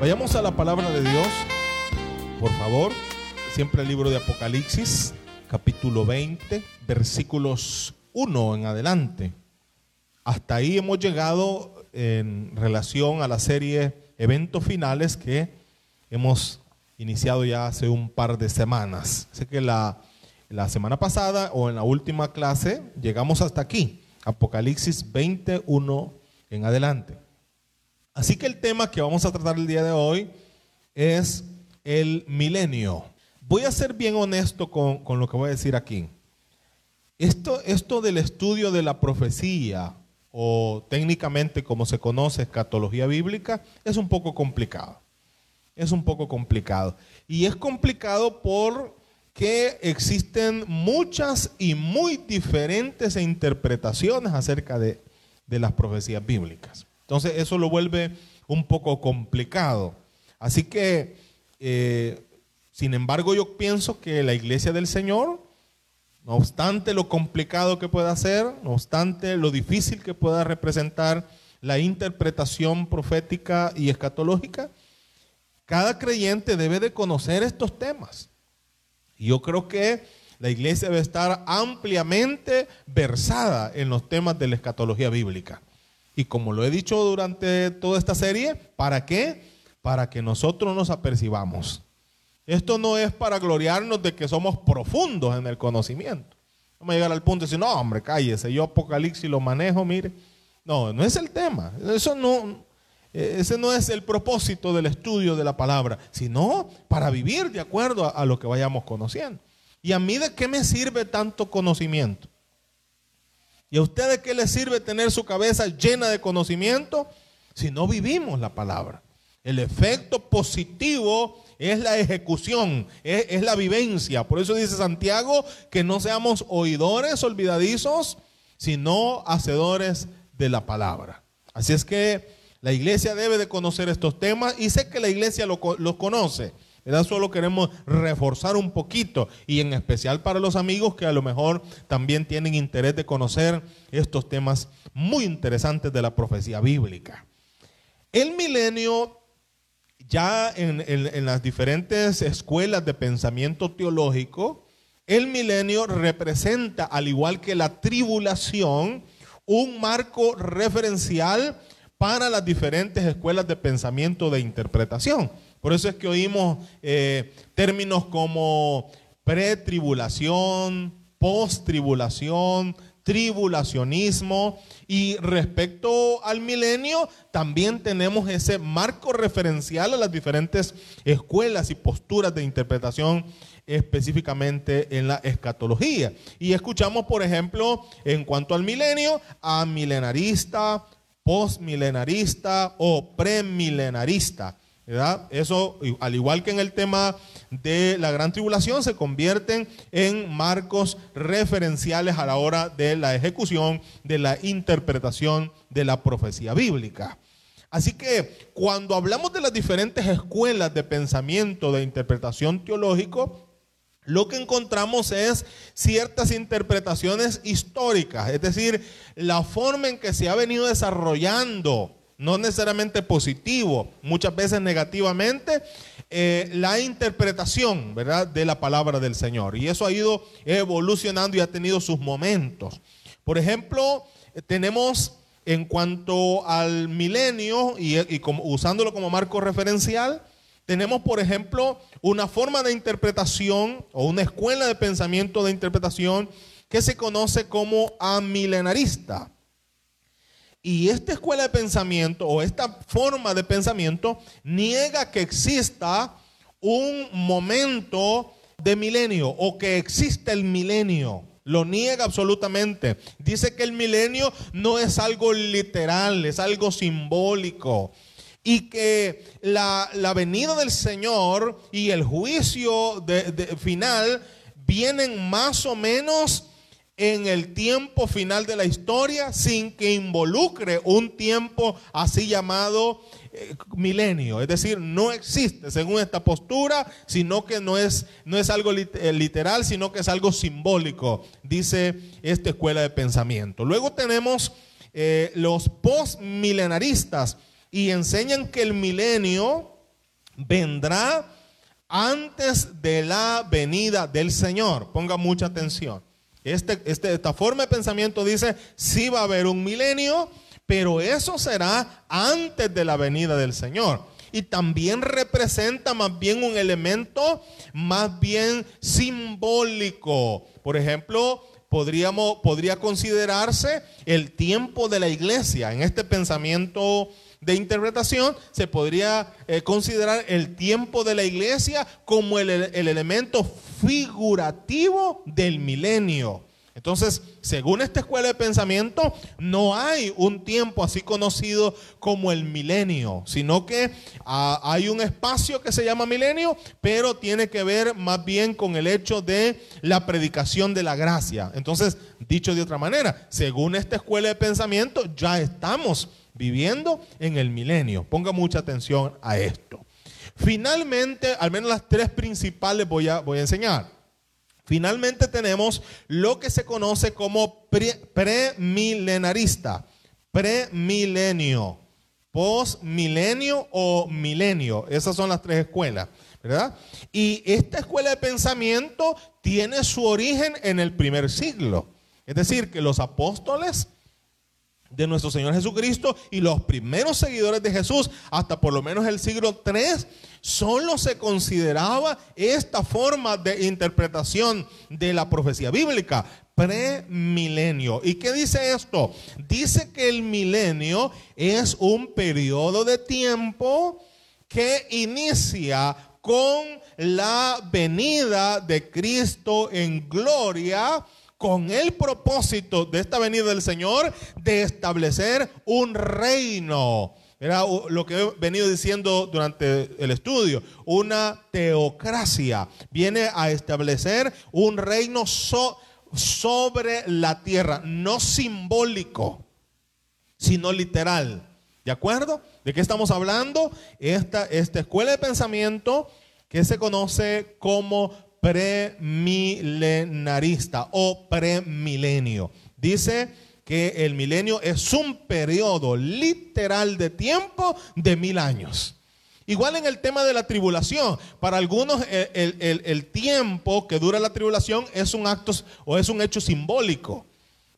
Vayamos a la palabra de Dios, por favor. Siempre el libro de Apocalipsis, capítulo 20, versículos 1 en adelante. Hasta ahí hemos llegado en relación a la serie Eventos Finales que hemos iniciado ya hace un par de semanas. Sé que la, la semana pasada o en la última clase llegamos hasta aquí, Apocalipsis 21 en adelante. Así que el tema que vamos a tratar el día de hoy es el milenio. Voy a ser bien honesto con, lo que voy a decir aquí. Esto, esto del estudio de la profecía, o técnicamente como se conoce, escatología bíblica, es un poco complicado. Es un poco complicado. Y es complicado porque existen muchas y muy diferentes interpretaciones acerca de, de las profecías bíblicas. Entonces eso lo vuelve un poco complicado. Así que, eh, sin embargo, yo pienso que la iglesia del Señor, no obstante lo complicado que pueda ser, no obstante lo difícil que pueda representar la interpretación profética y escatológica, cada creyente debe de conocer estos temas. Y yo creo que la iglesia debe estar ampliamente versada en los temas de la escatología bíblica. Y como lo he dicho durante toda esta serie, ¿para qué? Para que nosotros nos apercibamos. Esto no es para gloriarnos de que somos profundos en el conocimiento. Vamos a llegar al punto de decir, no, hombre, cállese, yo Apocalipsis lo manejo, mire. No, no es el tema. Eso no, ese no es el propósito del estudio de la palabra, sino para vivir de acuerdo a, a lo que vayamos conociendo. ¿Y a mí de qué me sirve tanto conocimiento? ¿Y a ustedes qué les sirve tener su cabeza llena de conocimiento si no vivimos la palabra? El efecto positivo es la ejecución, es, la vivencia. Por eso dice Santiago que no seamos oidores olvidadizos, sino hacedores de la palabra. Así es que la iglesia debe de conocer estos temas y sé que la iglesia los lo conoce. Solo queremos reforzar un poquito y en especial para los amigos que a lo mejor también tienen interés de conocer estos temas muy interesantes de la profecía bíblica. El milenio, ya en, las diferentes escuelas de pensamiento teológico, el milenio representa, al igual que la tribulación, un marco referencial para las diferentes escuelas de pensamiento de interpretación. Por eso es que oímos eh, términos como pretribulación, post-tribulación, tribulacionismo. Y respecto al milenio, también tenemos ese marco referencial a las diferentes escuelas y posturas de interpretación específicamente en la escatología. Y escuchamos, por ejemplo, en cuanto al milenio, a milenarista, postmilenarista o premilenarista. Eso, al igual que en el tema de la gran tribulación, se convierten en marcos referenciales a la hora de la ejecución, de la interpretación de la profecía bíblica. Así que cuando hablamos de las diferentes escuelas de pensamiento, de interpretación teológico, lo que encontramos es ciertas interpretaciones históricas, es decir, la forma en que se ha venido desarrollando no necesariamente positivo, muchas veces negativamente, eh, la interpretación, ¿verdad?, de la palabra del Señor. Y eso ha ido evolucionando y ha tenido sus momentos. Por ejemplo, tenemos en cuanto al milenio y, usándolo como marco referencial, tenemos, por ejemplo, una forma de interpretación o una escuela de pensamiento de interpretación que se conoce como amilenarista. Y esta escuela de pensamiento o esta forma de pensamiento niega que exista un momento de milenio o que existe el milenio. Lo niega absolutamente. Dice que el milenio no es algo literal, es algo simbólico. Y que la, venida del Señor y el juicio final vienen más o menos en el tiempo final de la historia sin que involucre un tiempo así llamado eh, milenio. Es decir, no existe según esta postura, sino que no es, no es algo eh, literal, sino que es algo simbólico, dice esta escuela de pensamiento. Luego tenemos eh, los postmilenaristas y enseñan que el milenio vendrá antes de la venida del Señor. Ponga mucha atención. Este, este, esta forma de pensamiento dice, sí va a haber un milenio, pero eso será antes de la venida del Señor. Y también representa más bien un elemento más bien simbólico. Por ejemplo, podríamos, podría considerarse el tiempo de la iglesia. En este pensamiento de interpretación se podría eh, considerar el tiempo de la iglesia como el, el elemento figurativo del milenio. Entonces, según esta escuela de pensamiento, no hay un tiempo así conocido como el milenio, sino que ah, hay un espacio que se llama milenio, pero tiene que ver más bien con el hecho de la predicación de la gracia. Entonces, dicho de otra manera, según esta escuela de pensamiento, ya estamos viviendo en el milenio. Ponga mucha atención a esto. Finalmente, al menos las tres principales voy a, voy a enseñar. Finalmente tenemos lo que se conoce como premilenarista, premilenio, postmilenio o milenio. Esas son las tres escuelas, ¿verdad? Y esta escuela de pensamiento tiene su origen en el primer siglo. Es decir, que los apóstoles de nuestro Señor Jesucristo y los primeros seguidores de Jesús, hasta por lo menos el siglo III, solo se consideraba esta forma de interpretación de la profecía bíblica, premilenio. ¿Y qué dice esto? Dice que el milenio es un periodo de tiempo que inicia con la venida de Cristo en gloria con el propósito de esta venida del Señor de establecer un reino. Era lo que he venido diciendo durante el estudio, una teocracia. Viene a establecer un reino sobre la tierra, no simbólico, sino literal. ¿De acuerdo? ¿De qué estamos hablando? Esta, esta escuela de pensamiento que se conoce como premilenarista o premilenio. Dice que el milenio es un periodo literal de tiempo de mil años. Igual en el tema de la tribulación, para algunos el, tiempo que dura la tribulación es un acto o es un hecho simbólico.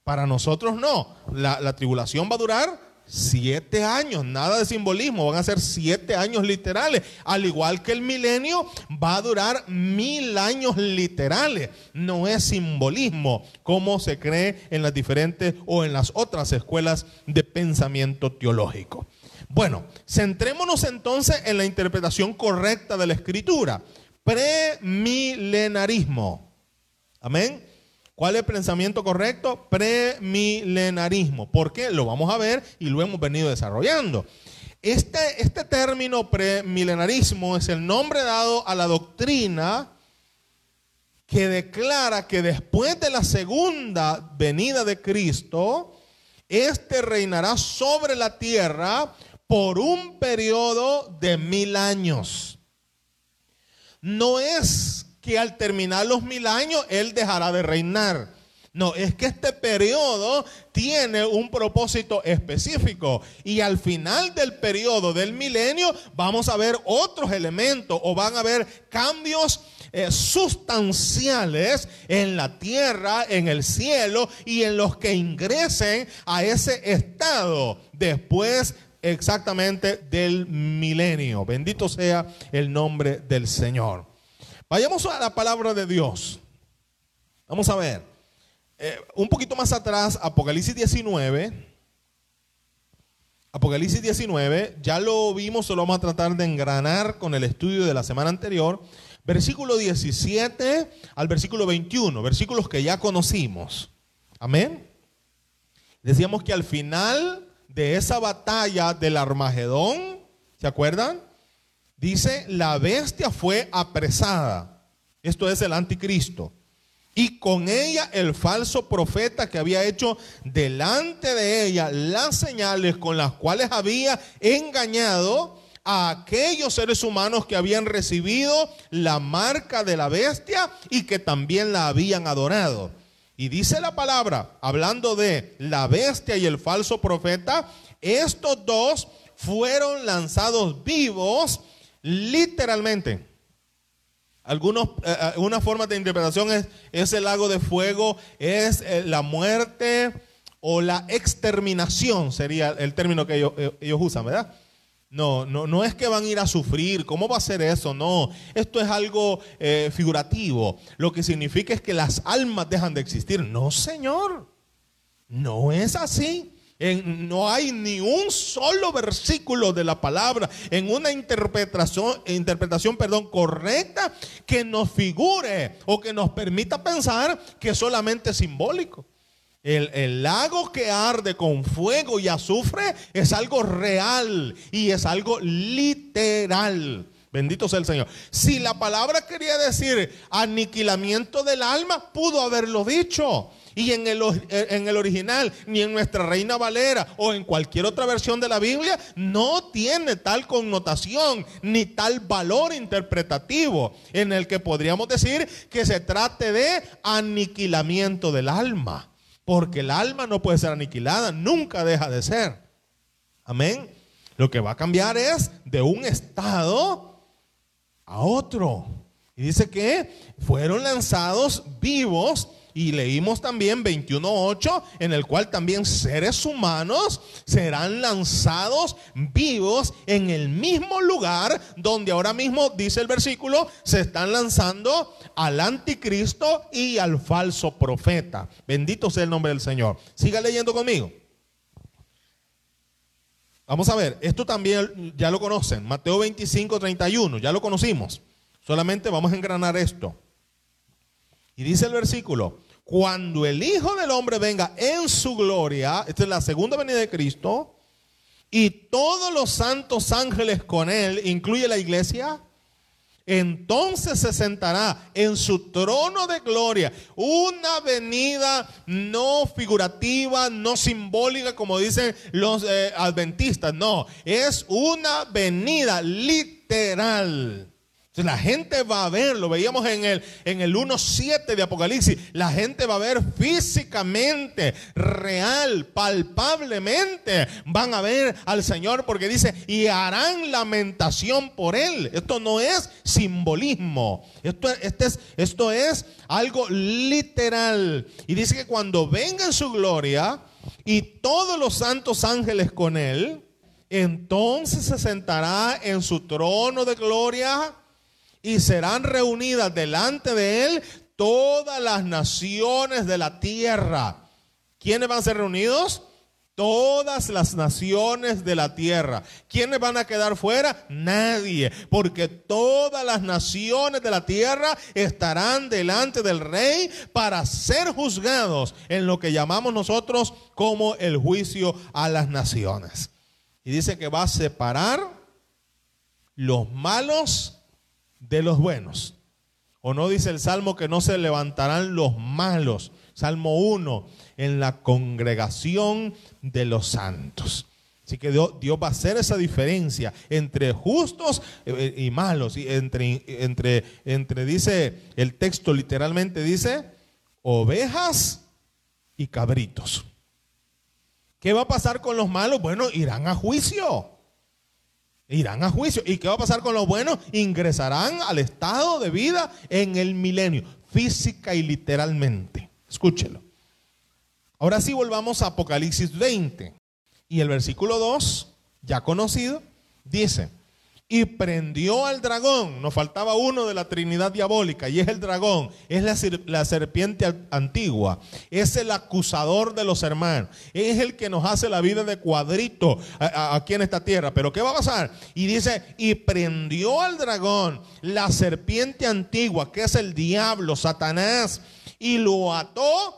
Para nosotros no. La, la tribulación va a durar Siete años, nada de simbolismo, van a ser siete años literales. Al igual que el milenio va a durar mil años literales. No es simbolismo como se cree en las diferentes o en las otras escuelas de pensamiento teológico. Bueno, centrémonos entonces en la interpretación correcta de la escritura. Premilenarismo. Amén. ¿Cuál es el pensamiento correcto? Premilenarismo. ¿Por qué? Lo vamos a ver y lo hemos venido desarrollando. Este, este término premilenarismo es el nombre dado a la doctrina que declara que después de la segunda venida de Cristo, éste reinará sobre la tierra por un periodo de mil años. No es que al terminar los mil años Él dejará de reinar. No, es que este periodo tiene un propósito específico y al final del periodo del milenio vamos a ver otros elementos o van a haber cambios eh, sustanciales en la tierra, en el cielo y en los que ingresen a ese estado después exactamente del milenio. Bendito sea el nombre del Señor. Vayamos a la palabra de Dios. Vamos a ver. Eh, un poquito más atrás, Apocalipsis 19. Apocalipsis 19, ya lo vimos, solo vamos a tratar de engranar con el estudio de la semana anterior. Versículo 17 al versículo 21, versículos que ya conocimos. Amén. Decíamos que al final de esa batalla del Armagedón, ¿se acuerdan? Dice, la bestia fue apresada. Esto es el anticristo. Y con ella el falso profeta que había hecho delante de ella las señales con las cuales había engañado a aquellos seres humanos que habían recibido la marca de la bestia y que también la habían adorado. Y dice la palabra, hablando de la bestia y el falso profeta, estos dos fueron lanzados vivos literalmente. Algunos, eh, eh, una forma de interpretación es, es el lago de fuego, es eh, la muerte o la exterminación, sería el término que ellos, ellos usan, ¿verdad? No, no, no es que van a ir a sufrir. ¿Cómo va a ser eso? No, esto es algo figurativo. Lo que significa es que las almas dejan de existir. No, Señor. No es así no hay ni un solo versículo de la palabra en una interpretación, interpretación perdón, correcta que nos figure o que nos permita pensar que es solamente simbólico. El, el, lago que arde con fuego y azufre es algo real y es algo literal. Bendito sea el Señor. Si la palabra quería decir aniquilamiento del alma, pudo haberlo dicho. Y en el, en el original, ni en nuestra Reina Valera o en cualquier otra versión de la Biblia, no tiene tal connotación ni tal valor interpretativo en el que podríamos decir que se trate de aniquilamiento del alma. Porque el alma no puede ser aniquilada, nunca deja de ser. Amén. Lo que va a cambiar es de un estado a otro. Y dice que fueron lanzados vivos y leímos también 21.8, en el cual también seres humanos serán lanzados vivos en el mismo lugar donde ahora mismo, dice el versículo, se están lanzando al anticristo y al falso profeta. Bendito sea el nombre del Señor. Siga leyendo conmigo. Vamos a ver, esto también ya lo conocen, Mateo 25, 31, ya lo conocimos. Solamente vamos a engranar esto. Y dice el versículo, cuando el Hijo del Hombre venga en su gloria, esta es la segunda venida de Cristo, y todos los santos ángeles con él, incluye la iglesia, entonces se sentará en su trono de gloria. Una venida no figurativa, no simbólica, como dicen los eh, adventistas. No, es una venida literal la gente va a ver, lo veíamos en el, en el 1.7 de Apocalipsis, la gente va a ver físicamente, real, palpablemente, van a ver al Señor porque dice, y harán lamentación por él. Esto no es simbolismo, esto, este es, esto es algo literal. Y dice que cuando venga en su gloria y todos los santos ángeles con él, entonces se sentará en su trono de gloria y serán reunidas delante de él todas las naciones de la tierra. ¿Quiénes van a ser reunidos? Todas las naciones de la tierra. ¿Quiénes van a quedar fuera? Nadie. Porque todas las naciones de la tierra estarán delante del rey para ser juzgados en lo que llamamos nosotros como el juicio a las naciones. Y dice que va a separar los malos de los buenos. ¿O no dice el Salmo que no se levantarán los malos? Salmo 1, en la congregación de los santos. Así que Dios, va a hacer esa diferencia entre justos eh, y malos. Y entre, entre, entre, dice, el texto literalmente dice, ovejas y cabritos. ¿Qué va a pasar con los malos? Bueno, irán a juicio. Irán a juicio. ¿Y qué va a pasar con los buenos? Ingresarán al estado de vida en el milenio, física y literalmente. Escúchelo. Ahora sí volvamos a Apocalipsis 20. Y el versículo 2, ya conocido, dice, y prendió al dragón. Nos faltaba uno de la Trinidad diabólica y es el dragón, es la, serpiente antigua, es el acusador de los hermanos, es el que nos hace la vida de cuadrito aquí en esta tierra. Pero ¿qué va a pasar? Y dice, y prendió al dragón, la serpiente antigua, que es el diablo, Satanás, y lo ató.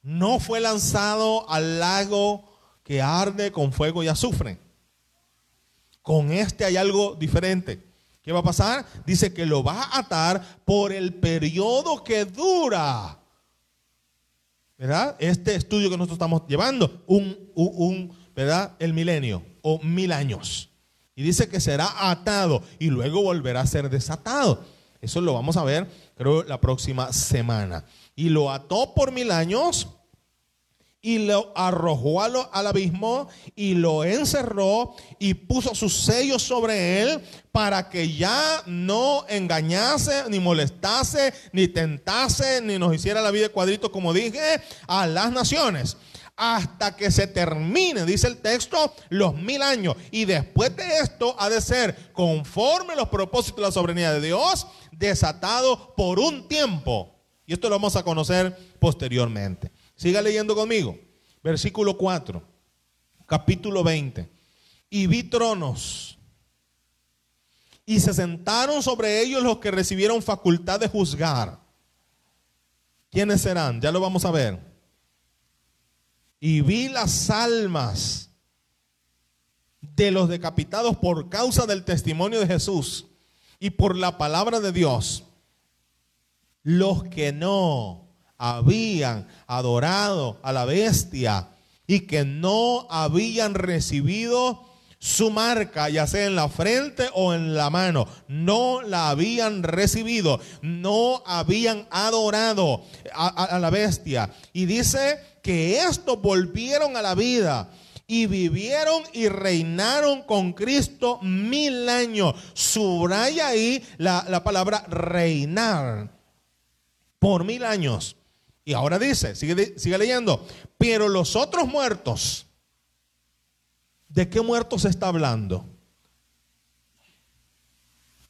No fue lanzado al lago que arde con fuego y azufre con este hay algo diferente. ¿Qué va a pasar? Dice que lo va a atar por el periodo que dura. ¿Verdad? Este estudio que nosotros estamos llevando, un, un, ¿verdad? El milenio o mil años. Y dice que será atado y luego volverá a ser desatado. Eso lo vamos a ver, creo, la próxima semana. Y lo ató por mil años y lo arrojó al, abismo y lo encerró y puso sus sellos sobre él para que ya no engañase, ni molestase, ni tentase, ni nos hiciera la vida de cuadrito, como dije, a las naciones. Hasta que se termine, dice el texto, los mil años. Y después de esto ha de ser conforme los propósitos de la soberanía de Dios, desatado por un tiempo. Y esto lo vamos a conocer posteriormente. Siga leyendo conmigo. Versículo 4, capítulo 20. Y vi tronos. Y se sentaron sobre ellos los que recibieron facultad de juzgar. ¿Quiénes serán? Ya lo vamos a ver. Y vi las almas de los decapitados por causa del testimonio de Jesús y por la palabra de Dios. Los que no habían adorado a la bestia y que no habían recibido su marca, ya sea en la frente o en la mano. No la habían recibido, no habían adorado a, la bestia. Y dice que estos volvieron a la vida y vivieron y reinaron con Cristo mil años. Subraya ahí la, la palabra reinar por mil años. Y ahora dice, sigue, leyendo, pero los otros muertos, ¿de qué muertos está hablando?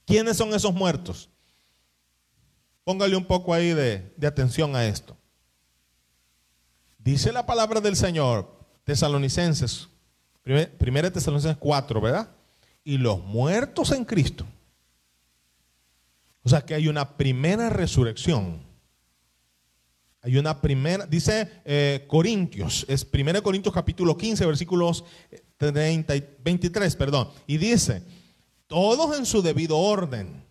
¿Quiénes son esos muertos? Póngale un poco ahí de, atención a esto. Dice la palabra del Señor, Tesalonicenses, primera Tesalonicenses 4, ¿verdad? Y los muertos en Cristo. O sea que hay una primera resurrección. Hay una primera, dice eh, Corintios, es 1 Corintios capítulo 15, versículos 30 y 23, perdón. Y dice, todos en su debido orden.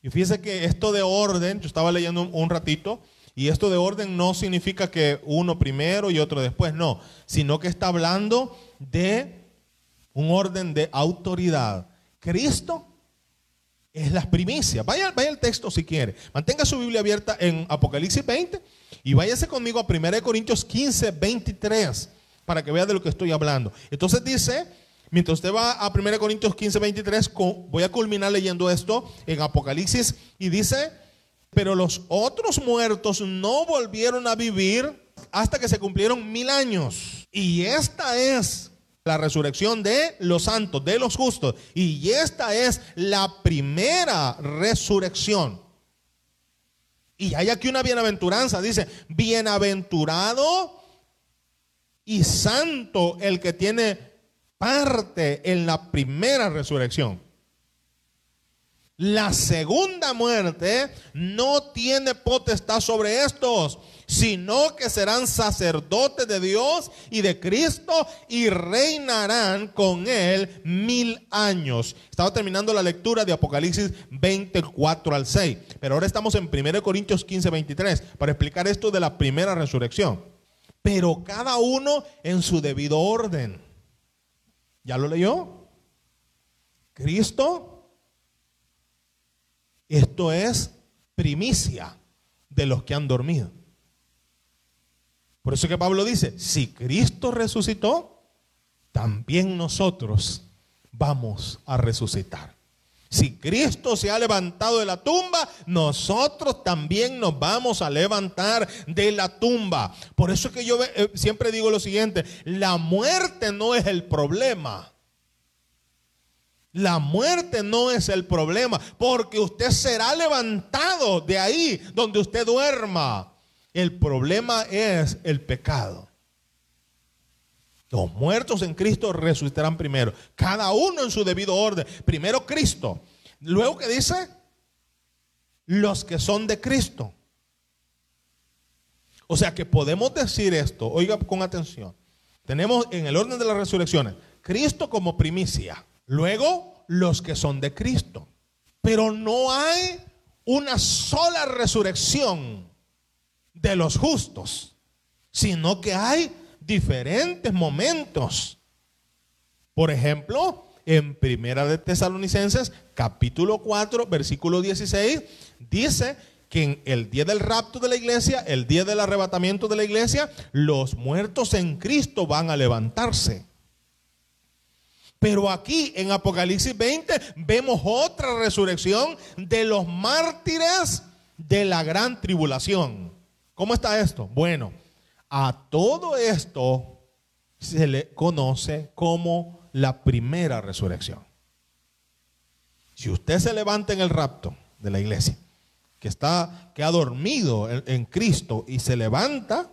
Y fíjese que esto de orden, yo estaba leyendo un, ratito, y esto de orden no significa que uno primero y otro después, no, sino que está hablando de un orden de autoridad. Cristo es las primicias. Vaya, vaya el texto si quiere. Mantenga su Biblia abierta en Apocalipsis 20 y váyase conmigo a 1 Corintios 15, 23 para que vea de lo que estoy hablando. Entonces dice, mientras usted va a 1 Corintios 15, 23, voy a culminar leyendo esto en Apocalipsis y dice, pero los otros muertos no volvieron a vivir hasta que se cumplieron mil años. Y esta es la resurrección de los santos, de los justos. Y esta es la primera resurrección. Y hay aquí una bienaventuranza, dice, bienaventurado y santo el que tiene parte en la primera resurrección. La segunda muerte no tiene potestad sobre estos, sino que serán sacerdotes de Dios y de Cristo y reinarán con él mil años. Estaba terminando la lectura de Apocalipsis 24 al 6, pero ahora estamos en 1 Corintios 15, 23 para explicar esto de la primera resurrección. Pero cada uno en su debido orden. ¿Ya lo leyó? Cristo esto es primicia de los que han dormido. Por eso que Pablo dice, si Cristo resucitó, también nosotros vamos a resucitar. Si Cristo se ha levantado de la tumba, nosotros también nos vamos a levantar de la tumba. Por eso que yo eh, siempre digo lo siguiente, la muerte no es el problema. La muerte no es el problema, porque usted será levantado de ahí donde usted duerma. El problema es el pecado. Los muertos en Cristo resucitarán primero, cada uno en su debido orden. Primero Cristo. Luego que dice, los que son de Cristo. O sea que podemos decir esto, oiga con atención. Tenemos en el orden de las resurrecciones, Cristo como primicia. Luego, los que son de Cristo. Pero no hay una sola resurrección de los justos, sino que hay diferentes momentos. Por ejemplo, en Primera de Tesalonicenses, capítulo 4, versículo 16, dice que en el día del rapto de la iglesia, el día del arrebatamiento de la iglesia, los muertos en Cristo van a levantarse. Pero aquí en Apocalipsis 20 vemos otra resurrección de los mártires de la gran tribulación. ¿Cómo está esto? Bueno, a todo esto se le conoce como la primera resurrección. Si usted se levanta en el rapto de la iglesia, que está, que ha dormido en, en Cristo y se levanta,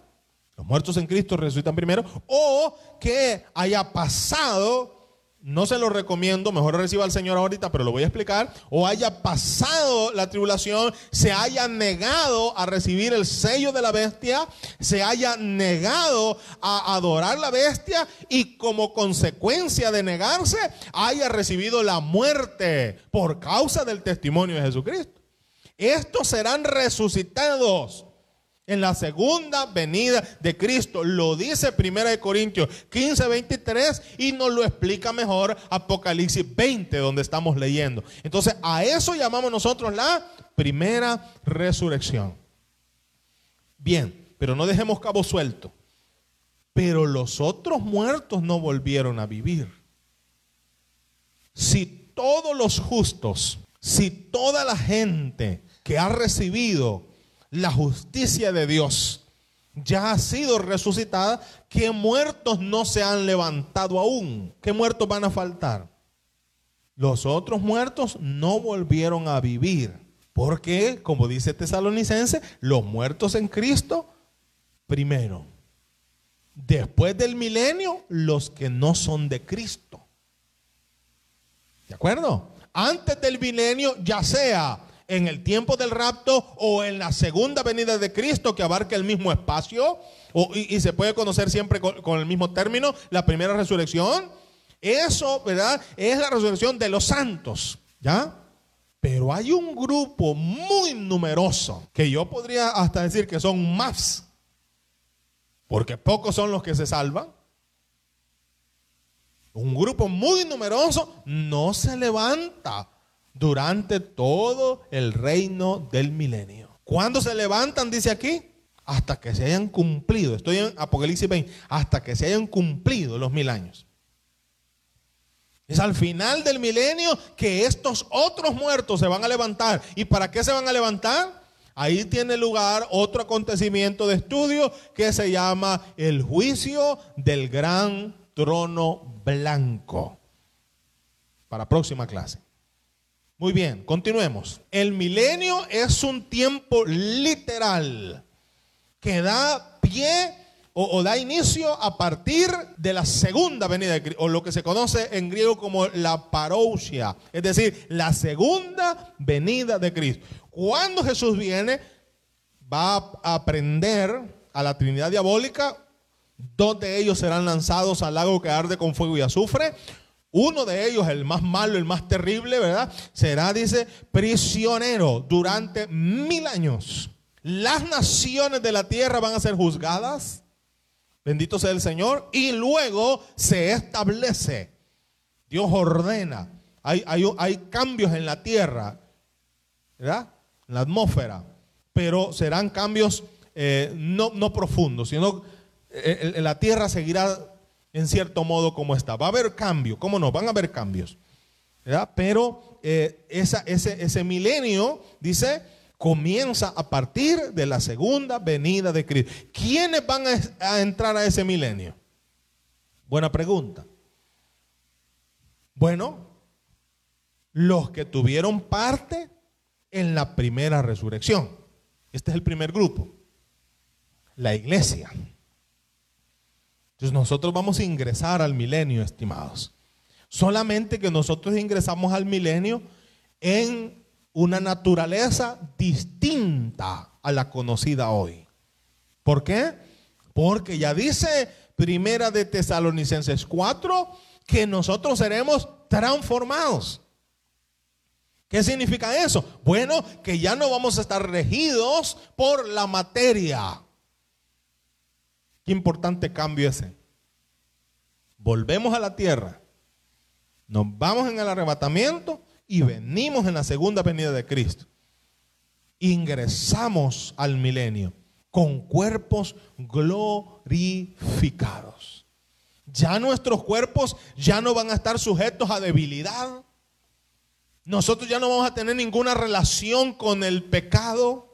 los muertos en Cristo resucitan primero, o que haya pasado no se lo recomiendo, mejor reciba al Señor ahorita, pero lo voy a explicar, o haya pasado la tribulación, se haya negado a recibir el sello de la bestia, se haya negado a adorar la bestia y como consecuencia de negarse, haya recibido la muerte por causa del testimonio de Jesucristo. Estos serán resucitados en la segunda venida de Cristo. Lo dice 1 Corintios 15, 23 y nos lo explica mejor Apocalipsis 20, donde estamos leyendo. Entonces, a eso llamamos nosotros la primera resurrección. Bien, pero no dejemos cabo suelto. Pero los otros muertos no volvieron a vivir. Si todos los justos, si toda la gente que ha recibido la justicia de Dios ya ha sido resucitada, ¿qué muertos no se han levantado aún? ¿Qué muertos van a faltar? Los otros muertos no volvieron a vivir. Porque, como dice Tesalonicense, los muertos en Cristo, primero. Después del milenio, los que no son de Cristo. ¿De acuerdo? Antes del milenio, ya sea en el tiempo del rapto o en la segunda venida de Cristo que abarca el mismo espacio y, se puede conocer siempre con, el mismo término, la primera resurrección. Eso, ¿verdad? Es la resurrección de los santos, ¿ya? Pero hay un grupo muy numeroso que yo podría hasta decir que son más, porque pocos son los que se salvan. Un grupo muy numeroso no se levanta durante todo el reino del milenio. ¿Cuándo se levantan? Dice aquí. Hasta que se hayan cumplido. Estoy en Apocalipsis 20. Hasta que se hayan cumplido los mil años. Es al final del milenio que estos otros muertos se van a levantar. ¿Y para qué se van a levantar? Ahí tiene lugar otro acontecimiento de estudio que se llama el juicio del gran trono blanco. Para próxima clase. Muy bien, continuemos. El milenio es un tiempo literal que da pie o, da inicio a partir de la segunda venida de Cristo, o lo que se conoce en griego como la parousia, es decir, la segunda venida de Cristo. Cuando Jesús viene, va a aprender a la Trinidad diabólica, donde ellos serán lanzados al lago que arde con fuego y azufre, uno de ellos, el más malo, el más terrible, ¿verdad? Será, dice, prisionero durante mil años. Las naciones de la tierra van a ser juzgadas. Bendito sea el Señor. Y luego se establece. Dios ordena. Hay, hay, cambios en la tierra, ¿verdad? En la atmósfera. Pero serán cambios eh, no, no profundos, sino eh, la tierra seguirá en cierto modo como está. Va a haber cambio, ¿cómo no? Van a haber cambios. Pero eh, ese, milenio, dice, comienza a partir de la segunda venida de Cristo. ¿Quiénes van a entrar a ese milenio? Buena pregunta. Bueno, los que tuvieron parte en la primera resurrección. Este es el primer grupo. La iglesia. Entonces nosotros vamos a ingresar al milenio, estimados. Solamente que nosotros ingresamos al milenio en una naturaleza distinta a la conocida hoy. ¿Por qué? Porque ya dice Primera de Tesalonicenses 4 que nosotros seremos transformados. ¿Qué significa eso? Bueno, que ya no vamos a estar regidos por la materia. Importante cambio ese. Volvemos a la tierra, nos vamos en el arrebatamiento y venimos en la segunda venida de Cristo. ingresamos al milenio con cuerpos glorificados. Ya nuestros cuerpos ya no van a estar sujetos a debilidad. Nosotros ya no vamos a tener ninguna relación con el pecado.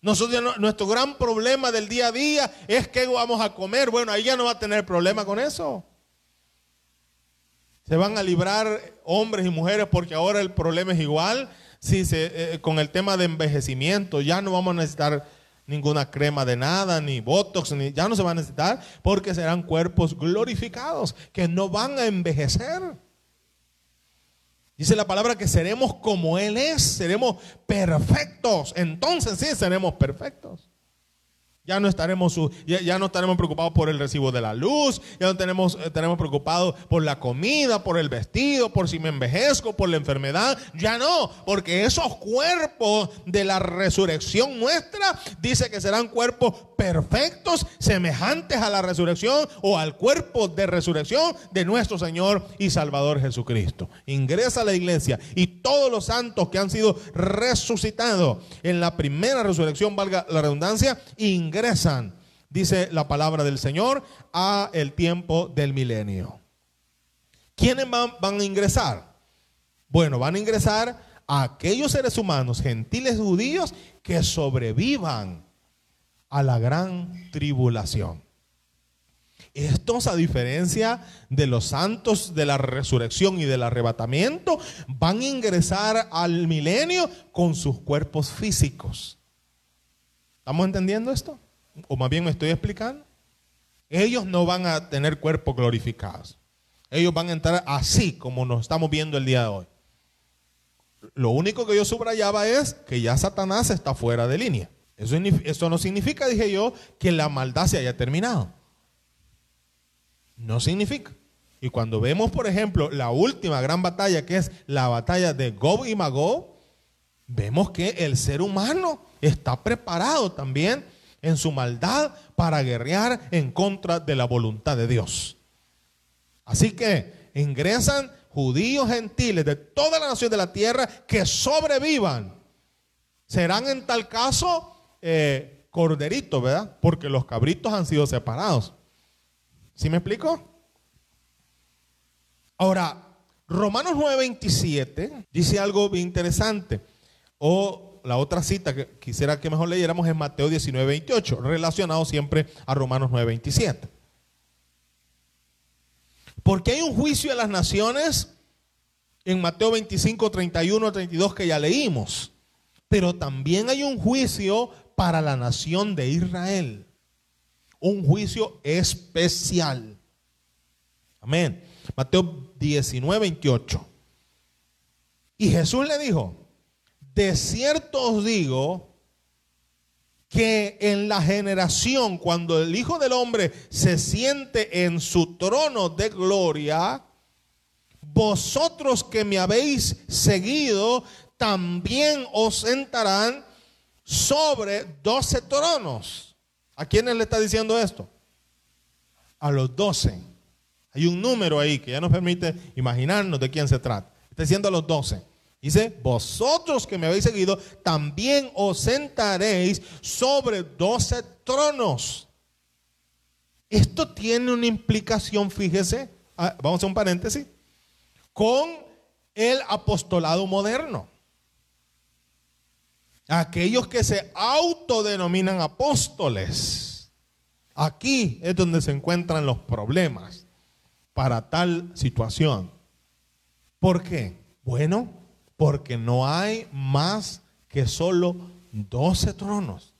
Nosotros nuestro gran problema del día a día es que vamos a comer. Bueno, ahí ya no va a tener problema con eso. Se van a librar hombres y mujeres porque ahora el problema es igual. Sí, eh, con el tema de envejecimiento, ya no vamos a necesitar ninguna crema de nada, ni botox, ni, ya no se va a necesitar, porque serán cuerpos glorificados que no van a envejecer. Dice la palabra que seremos como Él es, seremos perfectos. Entonces sí, seremos perfectos. Ya no estaremos, ya, no estaremos preocupados por el recibo de la luz, ya no tenemos, eh, estaremos preocupados por la comida, por el vestido, por si me envejezco, por la enfermedad. Ya no, porque esos cuerpos de la resurrección nuestra dice que serán cuerpos perfectos, semejantes a la resurrección o al cuerpo de resurrección de nuestro Señor y Salvador Jesucristo. Ingresa a la iglesia y todos los santos que han sido resucitados en la primera resurrección, valga la redundancia, ingresan ingresan, dice la palabra del Señor, a el tiempo del milenio. ¿Quiénes van, van a ingresar? Bueno, van a ingresar a aquellos seres humanos, gentiles judíos, que sobrevivan a la gran tribulación. Estos, a diferencia de los santos de la resurrección y del arrebatamiento, van a ingresar al milenio con sus cuerpos físicos. ¿Estamos entendiendo esto? O más bien me estoy explicando, ellos no van a tener cuerpos glorificados. Ellos van a entrar así como nos estamos viendo el día de hoy. Lo único que yo subrayaba es que ya Satanás está fuera de línea. Eso, eso no significa, dije yo, que la maldad se haya terminado. No significa. Y cuando vemos, por ejemplo, la última gran batalla, que es la batalla de Gog y Magog, vemos que el ser humano está preparado también en su maldad para guerrear en contra de la voluntad de Dios. Así que ingresan judíos gentiles de toda la nación de la tierra que sobrevivan. Serán en tal caso eh, corderitos, ¿verdad? Porque los cabritos han sido separados. ¿Sí me explico? Ahora, Romanos 9:27 dice algo bien interesante. O la otra cita que quisiera que mejor leyéramos es Mateo 19, 28, relacionado siempre a Romanos 9, 27. Porque hay un juicio a las naciones en Mateo 25, 31, 32 que ya leímos. Pero también hay un juicio para la nación de Israel. Un juicio especial. Amén. Mateo 19, 28. Y Jesús le dijo, de cierto os digo que en la generación, cuando el Hijo del Hombre se siente en su trono de gloria, vosotros que me habéis seguido, también os sentarán sobre doce tronos. ¿A quiénes le está diciendo esto? A los doce. Hay un número ahí que ya nos permite imaginarnos de quién se trata. Está diciendo a los doce. Dice, vosotros que me habéis seguido, también os sentaréis sobre doce tronos. Esto tiene una implicación, fíjese, ah, vamos a un paréntesis, con el apostolado moderno. Aquellos que se autodenominan apóstoles. Aquí es donde se encuentran los problemas para tal situación. ¿Por qué? Bueno, porque no hay más que solo 12 tronos.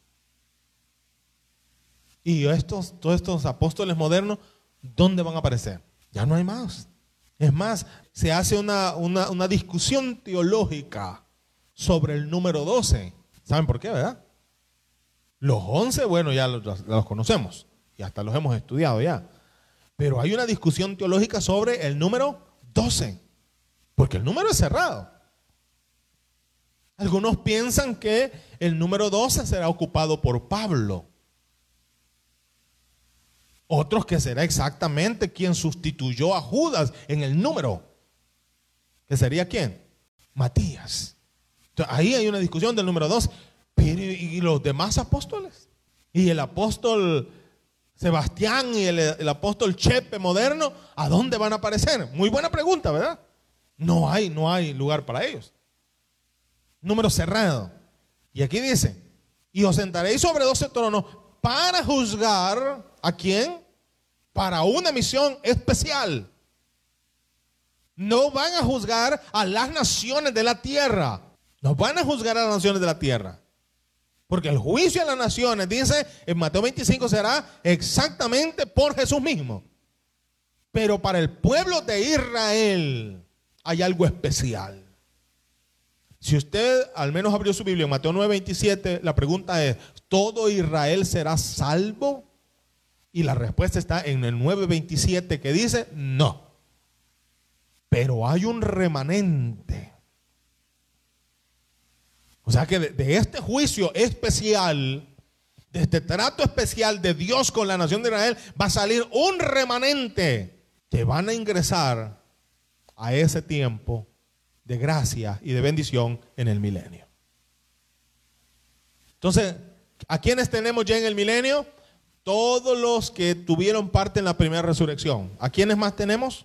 Y estos, todos estos apóstoles modernos, ¿dónde van a aparecer? Ya no hay más. Es más, se hace una, discusión teológica sobre el número 12. ¿Saben por qué, verdad? Los 11, bueno, ya los, los conocemos y hasta los hemos estudiado ya. Pero hay una discusión teológica sobre el número 12, porque el número es cerrado. Algunos piensan que el número 12 será ocupado por Pablo. Otros que será exactamente quien sustituyó a Judas en el número. ¿Que sería quién? Matías. ahí hay una discusión del número 2. ¿y los demás apóstoles? ¿Y el apóstol Sebastián y el, el apóstol Chepe moderno, ¿a dónde van a aparecer? Muy buena pregunta, ¿verdad? No hay, no hay lugar para ellos. Número cerrado. Y aquí dice, y os sentaréis sobre doce tronos para juzgar a quién? Para una misión especial. No van a juzgar a las naciones de la tierra. No van a juzgar a las naciones de la tierra. Porque el juicio a las naciones, dice en Mateo 25, será exactamente por Jesús mismo. Pero para el pueblo de Israel hay algo especial. Si usted al menos abrió su Biblia en Mateo 9:27, la pregunta es, ¿todo Israel será salvo? Y la respuesta está en el 9:27 que dice, no. Pero hay un remanente. O sea que de, de este juicio especial, de este trato especial de Dios con la nación de Israel, va a salir un remanente que van a ingresar a ese tiempo de gracia y de bendición en el milenio. Entonces, ¿a quiénes tenemos ya en el milenio? Todos los que tuvieron parte en la primera resurrección. ¿A quiénes más tenemos?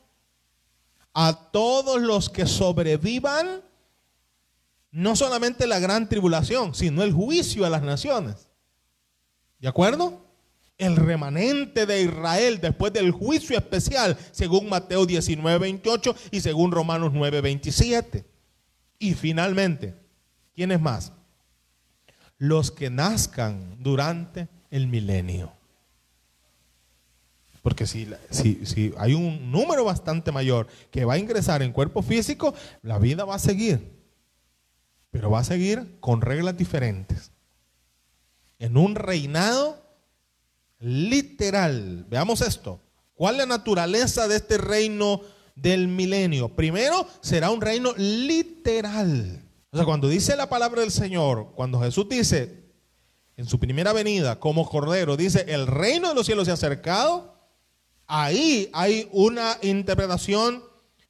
A todos los que sobrevivan, no solamente la gran tribulación, sino el juicio a las naciones. ¿De acuerdo? El remanente de Israel después del juicio especial, según Mateo 19, 28 y según Romanos 9, 27. Y finalmente, ¿quiénes más? Los que nazcan durante el milenio. Porque si, si, si, hay un número bastante mayor que va a ingresar en cuerpo físico, la vida va a seguir. Pero va a seguir con reglas diferentes. En un reinado literal. Veamos esto. ¿Cuál es la naturaleza de este reino del milenio? Primero, será un reino literal. O sea, cuando dice la palabra del Señor, cuando Jesús dice en su primera venida como cordero, dice, el reino de los cielos se ha acercado, ahí hay una interpretación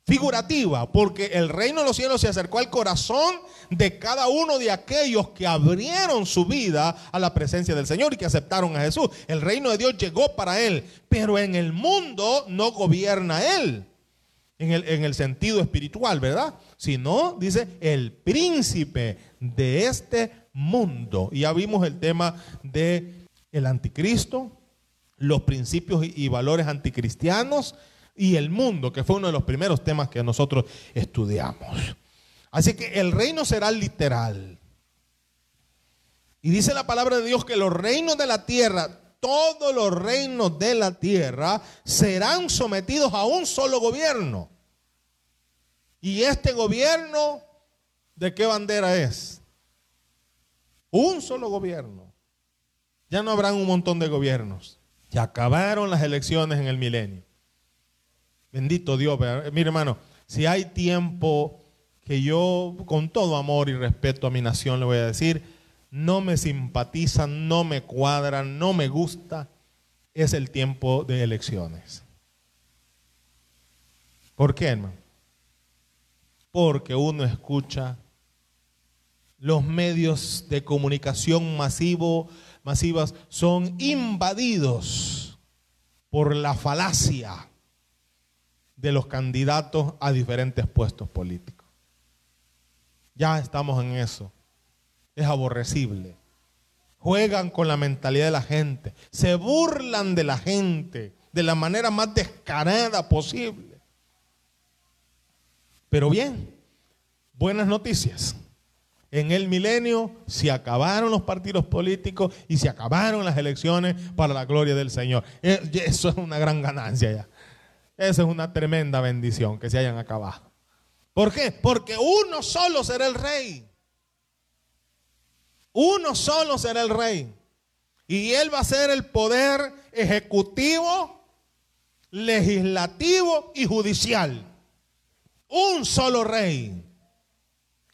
figurativa, porque el reino de los cielos se acercó al corazón de cada uno de aquellos que abrieron su vida a la presencia del Señor y que aceptaron a Jesús. El reino de Dios llegó para él, pero en el mundo no gobierna él. En el, en el sentido espiritual, ¿verdad? Sino, dice, el príncipe de este mundo. Y ya vimos el tema de el anticristo, los principios y valores anticristianos, y el mundo, que fue uno de los primeros temas que nosotros estudiamos. Así que el reino será literal. Y dice la palabra de Dios que los reinos de la tierra, todos los reinos de la tierra, serán sometidos a un solo gobierno. Y este gobierno, ¿de qué bandera es? Un solo gobierno. Ya no habrán un montón de gobiernos. Ya acabaron las elecciones en el milenio. Bendito Dios. Mire hermano, si hay tiempo que yo con todo amor y respeto a mi nación le voy a decir, no me simpatiza, no me cuadra, no me gusta, es el tiempo de elecciones. ¿Por qué, hermano? Porque uno escucha los medios de comunicación masivo, masivas son invadidos por la falacia de los candidatos a diferentes puestos políticos. Ya estamos en eso. Es aborrecible. Juegan con la mentalidad de la gente. Se burlan de la gente de la manera más descarada posible. Pero bien, buenas noticias. En el milenio se acabaron los partidos políticos y se acabaron las elecciones para la gloria del Señor. Eh, eso es una gran ganancia ya. Esa es una tremenda bendición que se hayan acabado. ¿Por qué? Porque uno solo será el rey. Uno solo será el rey. Y él va a ser el poder ejecutivo, legislativo y judicial. Un solo rey.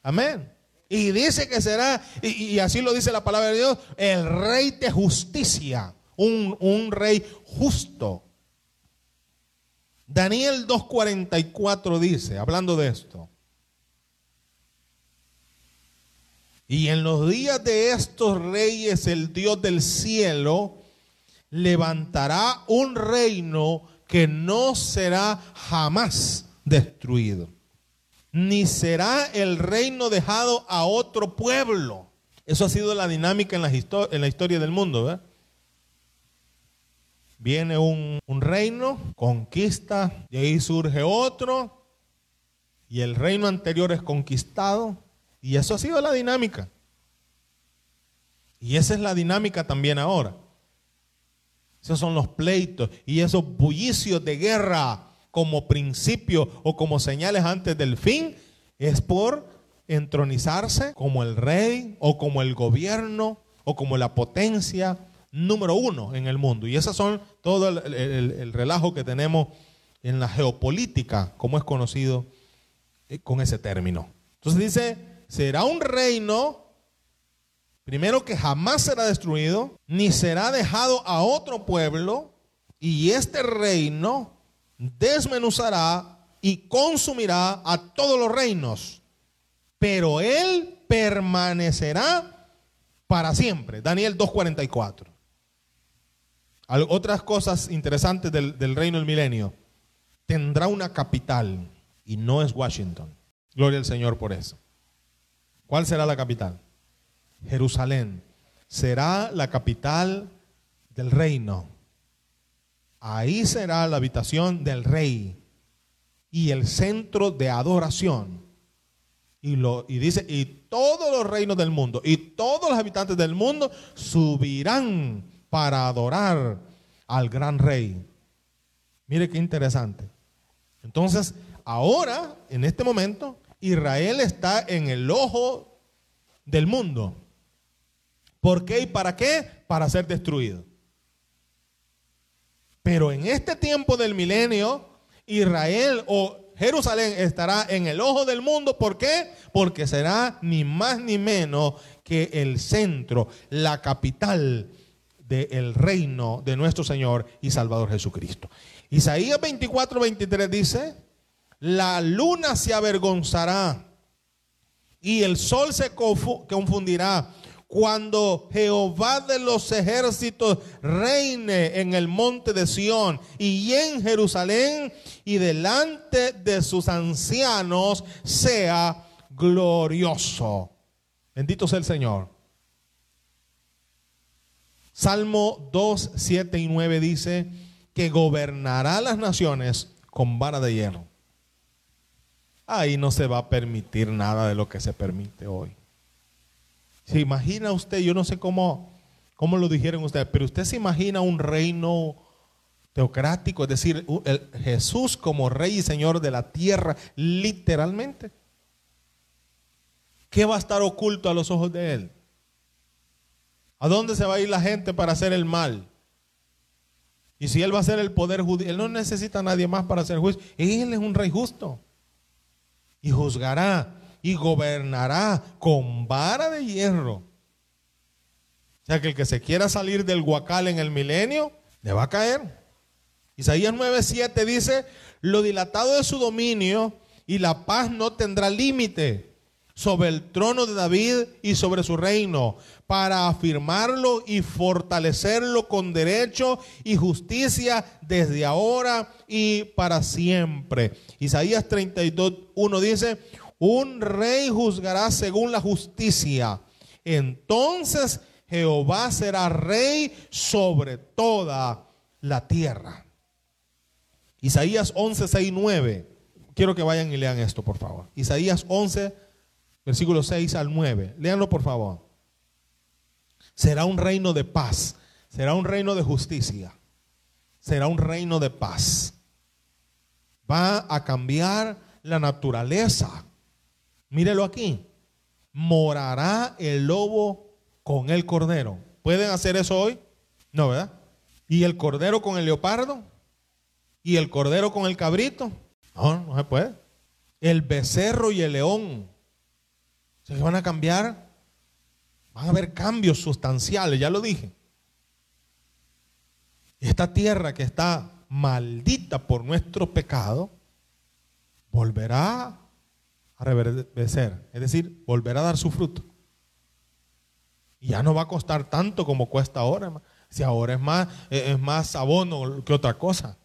Amén. Y dice que será, y, así lo dice la palabra de Dios, el rey de justicia. Un, un rey justo. Daniel 2.44 dice, hablando de esto, Y en los días de estos reyes el Dios del cielo levantará un reino que no será jamás destruido, ni será el reino dejado a otro pueblo. Eso ha sido la dinámica en la, en la historia del mundo. ¿verdad? Viene un, un reino, conquista, y ahí surge otro, y el reino anterior es conquistado, y eso ha sido la dinámica. Y esa es la dinámica también ahora. Esos son los pleitos y esos bullicios de guerra como principio o como señales antes del fin es por entronizarse como el rey o como el gobierno o como la potencia número uno en el mundo. Y esos son todo el, relajo que tenemos en la geopolítica, como es conocido eh, con ese término. Entonces dice, será un reino, primero que jamás será destruido, ni será dejado a otro pueblo, y este reino desmenuzará y consumirá a todos los reinos, pero él permanecerá para siempre. Daniel 2.44. Otras cosas interesantes del, del reino del milenio. Tendrá una capital y no es Washington. Gloria al Señor por eso. ¿Cuál será la capital? Jerusalén. Será la capital del reino. Ahí será la habitación del rey y el centro de adoración. Y, lo, y dice, y todos los reinos del mundo y todos los habitantes del mundo subirán para adorar al gran rey. Mire qué interesante. Entonces, ahora, en este momento, Israel está en el ojo del mundo. ¿Por qué y para qué? Para ser destruido. Pero en este tiempo del milenio, Israel o Jerusalén estará en el ojo del mundo. ¿Por qué? Porque será ni más ni menos que el centro, la capital del reino de nuestro Señor y Salvador Jesucristo. Isaías 24, 23 dice, la luna se avergonzará y el sol se confundirá cuando Jehová de los ejércitos reine en el monte de Sión y en Jerusalén y delante de sus ancianos sea glorioso. Bendito sea el Señor. Salmo 2, 7 y 9 dice que gobernará las naciones con vara de hierro. Ahí no se va a permitir nada de lo que se permite hoy. ¿Se imagina usted? Yo no sé cómo, cómo lo dijeron ustedes, pero usted se imagina un reino teocrático, es decir, Jesús como rey y señor de la tierra, literalmente. ¿Qué va a estar oculto a los ojos de él? ¿A dónde se va a ir la gente para hacer el mal? Y si él va a ser el poder judío, él no necesita a nadie más para hacer juicio. Él es un rey justo. Y juzgará y gobernará con vara de hierro. O sea que el que se quiera salir del guacal en el milenio, le va a caer. Isaías 9:7 dice, lo dilatado de su dominio y la paz no tendrá límite sobre el trono de David y sobre su reino, para afirmarlo y fortalecerlo con derecho y justicia desde ahora y para siempre. Isaías 32.1 dice, un rey juzgará según la justicia. Entonces Jehová será rey sobre toda la tierra. Isaías 11, 6, 9. Quiero que vayan y lean esto, por favor. Isaías 11, versículos 6 al 9. Leanlo, por favor. Será un reino de paz. Será un reino de justicia. Será un reino de paz. Va a cambiar la naturaleza Mírelo aquí. Morará el lobo con el cordero. ¿Pueden hacer eso hoy? No, ¿verdad? ¿Y el cordero con el leopardo? ¿Y el cordero con el cabrito? No, no se puede. El becerro y el león. ¿Se van a cambiar? Van a haber cambios sustanciales, ya lo dije. Esta tierra que está maldita por nuestro pecado, volverá a reverdecer, es decir, volverá a dar su fruto. Y ya no va a costar tanto como cuesta ahora. Si ahora es más, es más abono que otra cosa.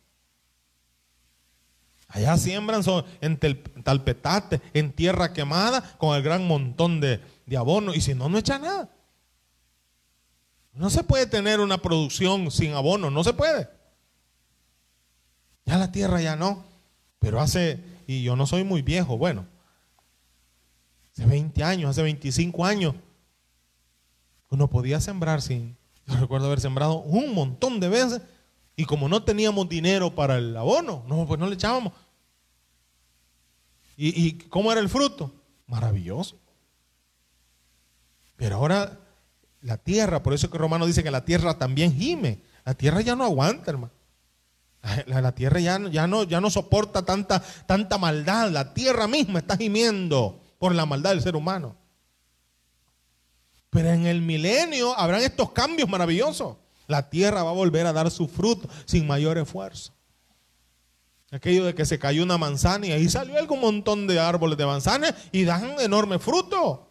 Allá siembran en talpetate, en tierra quemada, con el gran montón de, de abono. Y si no, no echa nada. No se puede tener una producción sin abono, no se puede. Ya la tierra ya no. Pero hace, y yo no soy muy viejo, bueno, hace 20 años, hace 25 años, uno podía sembrar sin, yo recuerdo haber sembrado un montón de veces y como no teníamos dinero para el abono, no, pues no le echábamos. ¿Y, y cómo era el fruto? Maravilloso. Pero ahora la tierra, por eso que Romano dice que la tierra también gime. La tierra ya no aguanta, hermano. La, tierra ya, ya, no, ya no soporta tanta, tanta maldad. La tierra misma está gimiendo por la maldad del ser humano. Pero en el milenio habrán estos cambios maravillosos. La tierra va a volver a dar su fruto sin mayor esfuerzo. Aquello de que se cayó una manzana y ahí salió algún montón de árboles de manzana y dan enorme fruto.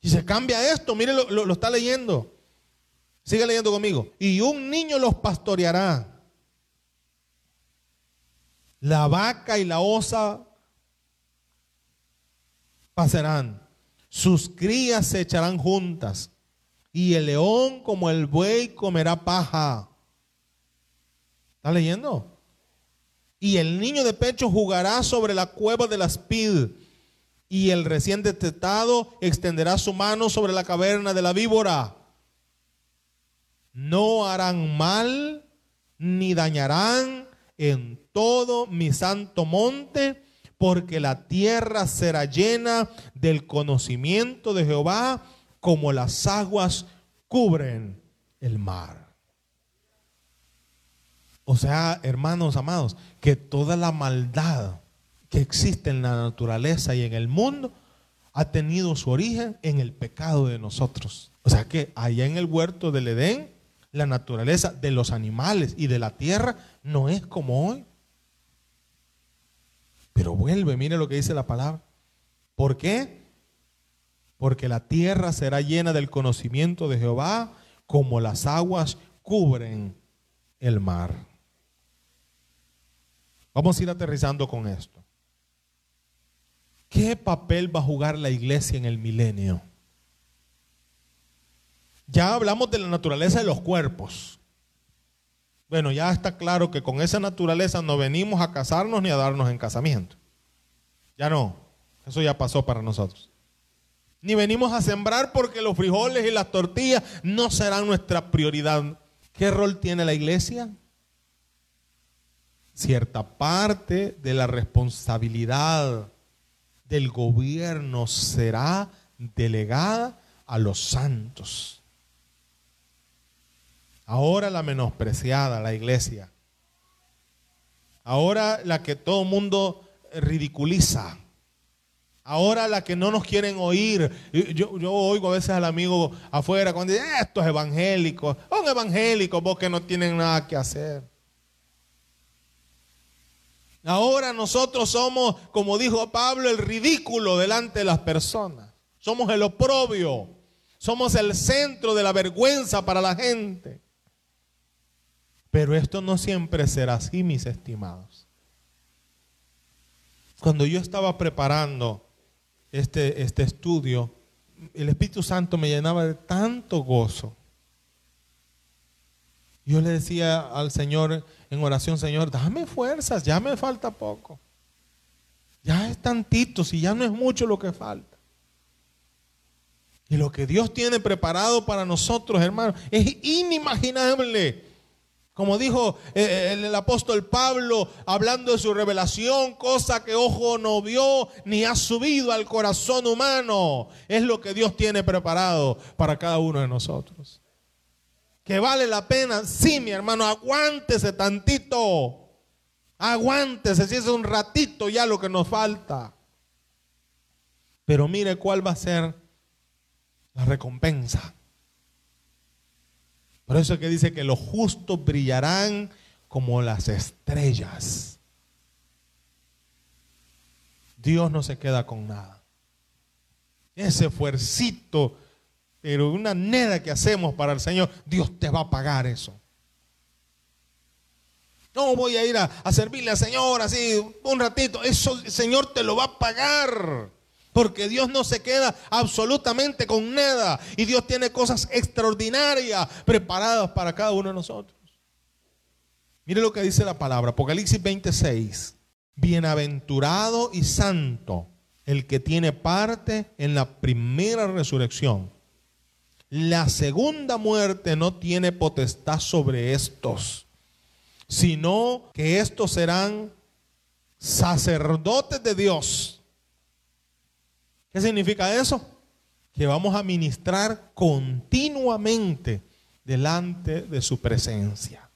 Y se cambia esto, mire, lo, está leyendo. Sigue leyendo conmigo. Y un niño los pastoreará. La vaca y la osa pasarán. Sus crías se echarán juntas. Y el león como el buey comerá paja. ¿Está leyendo? Y el niño de pecho jugará sobre la cueva de las pid y el recién detestado extenderá su mano sobre la caverna de la víbora. No harán mal ni dañarán en todo mi santo monte, porque la tierra será llena del conocimiento de Jehová como las aguas cubren el mar. O sea, hermanos amados, que toda la maldad que existe en la naturaleza y en el mundo ha tenido su origen en el pecado de nosotros. O sea que allá en el huerto del Edén, la naturaleza de los animales y de la tierra no es como hoy. Pero vuelve, mire lo que dice la palabra. ¿Por qué? Porque la tierra será llena del conocimiento de Jehová como las aguas cubren el mar. Vamos a ir aterrizando con esto. ¿Qué papel va a jugar la iglesia en el milenio? Ya hablamos de la naturaleza de los cuerpos. Bueno, ya está claro que con esa naturaleza no venimos a casarnos ni a darnos en casamiento. Ya no, eso ya pasó para nosotros. Ni venimos a sembrar porque los frijoles y las tortillas no serán nuestra prioridad. ¿Qué rol tiene la iglesia? Cierta parte de la responsabilidad del gobierno será delegada a los santos. Ahora la menospreciada, la iglesia. Ahora la que todo mundo ridiculiza. Ahora la que no nos quieren oír. Yo, yo, oigo a veces al amigo afuera cuando dice, estos evangélicos, son evangélicos, vos que no tienen nada que hacer. Ahora nosotros somos, como dijo Pablo, el ridículo delante de las personas. Somos el oprobio. Somos el centro de la vergüenza para la gente. Pero esto no siempre será así, mis estimados. Cuando yo estaba preparando este, este estudio, el Espíritu Santo me llenaba de tanto gozo. Yo le decía al Señor, en oración, Señor, dame fuerzas, ya me falta poco. Ya es tantito, si ya no es mucho lo que falta. Y lo que Dios tiene preparado para nosotros, hermanos, es inimaginable. Como dijo eh, el, apóstol Pablo, hablando de su revelación, cosa que ojo no vio ni ha subido al corazón humano, es lo que Dios tiene preparado para cada uno de nosotros que vale la pena. Sí, mi hermano, aguántese tantito. Aguántese, si es un ratito ya lo que nos falta. Pero mire cuál va a ser la recompensa. Por eso es que dice que los justos brillarán como las estrellas. Dios no se queda con nada. Ese fuercito pero una neda que hacemos para el Señor, Dios te va a pagar eso. No voy a ir a, servirle al Señor así un ratito. Eso el Señor te lo va a pagar. Porque Dios no se queda absolutamente con nada. Y Dios tiene cosas extraordinarias preparadas para cada uno de nosotros. Mire lo que dice la palabra. Apocalipsis 26. Bienaventurado y santo el que tiene parte en la primera resurrección. La segunda muerte no tiene potestad sobre estos sino que estos serán sacerdotes de Dios. ¿Qué significa eso? Que vamos a ministrar continuamente delante de su presencia.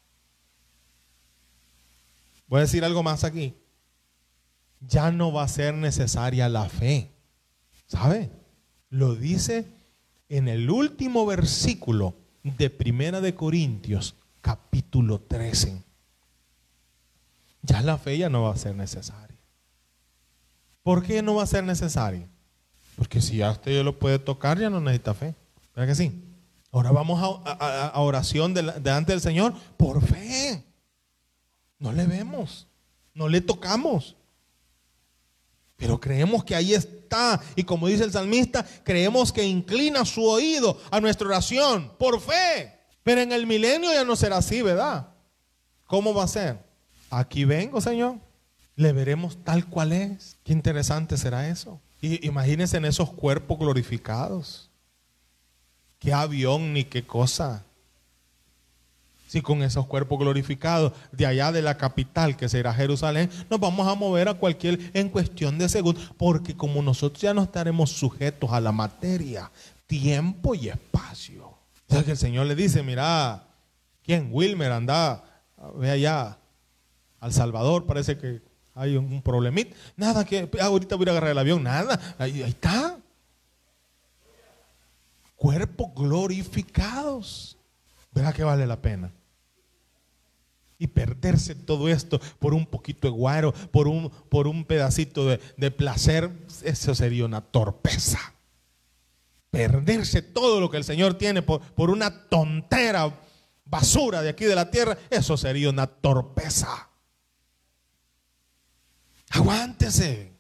Voy a decir algo más aquí. Ya no va a ser necesaria la fe. ¿Sabe? Lo dice en el último versículo de Primera de Corintios, capítulo 13 ya la fe ya no va a ser necesaria. ¿Por qué no va a ser necesaria? Porque si ya usted lo puede tocar, ya no necesita fe. ¿Verdad que sí? Ahora vamos a, oración delante del Señor por fe. No le vemos, no le tocamos. Pero creemos que ahí está. Y como dice el salmista, creemos que inclina su oído a nuestra oración por fe. Pero en el milenio ya no será así, ¿verdad? ¿Cómo va a ser? aquí vengo, Señor. Le veremos tal cual es. Qué interesante será eso. Y imagínense en esos cuerpos glorificados. Qué avión ni qué cosa. Si con esos cuerpos glorificados de allá de la capital que será Jerusalén, nos vamos a mover a cualquier en cuestión de segundos, porque como nosotros ya no estaremos sujetos a la materia, tiempo y espacio. Sea que el Señor le dice, mira, ¿quién? Wilmer, anda, ve allá, al Salvador, parece que hay un, problemita. Nada que ahorita voy a agarrar el avión, nada. Ahí está. Cuerpos glorificados. ¿Verdad que vale la pena? Y perderse todo esto por un poquito de guaro, por un, por un pedacito de, de placer, eso sería una torpeza. Perderse todo lo que el Señor tiene por, por una tontera basura de aquí de la tierra, eso sería una torpeza. Aguántese.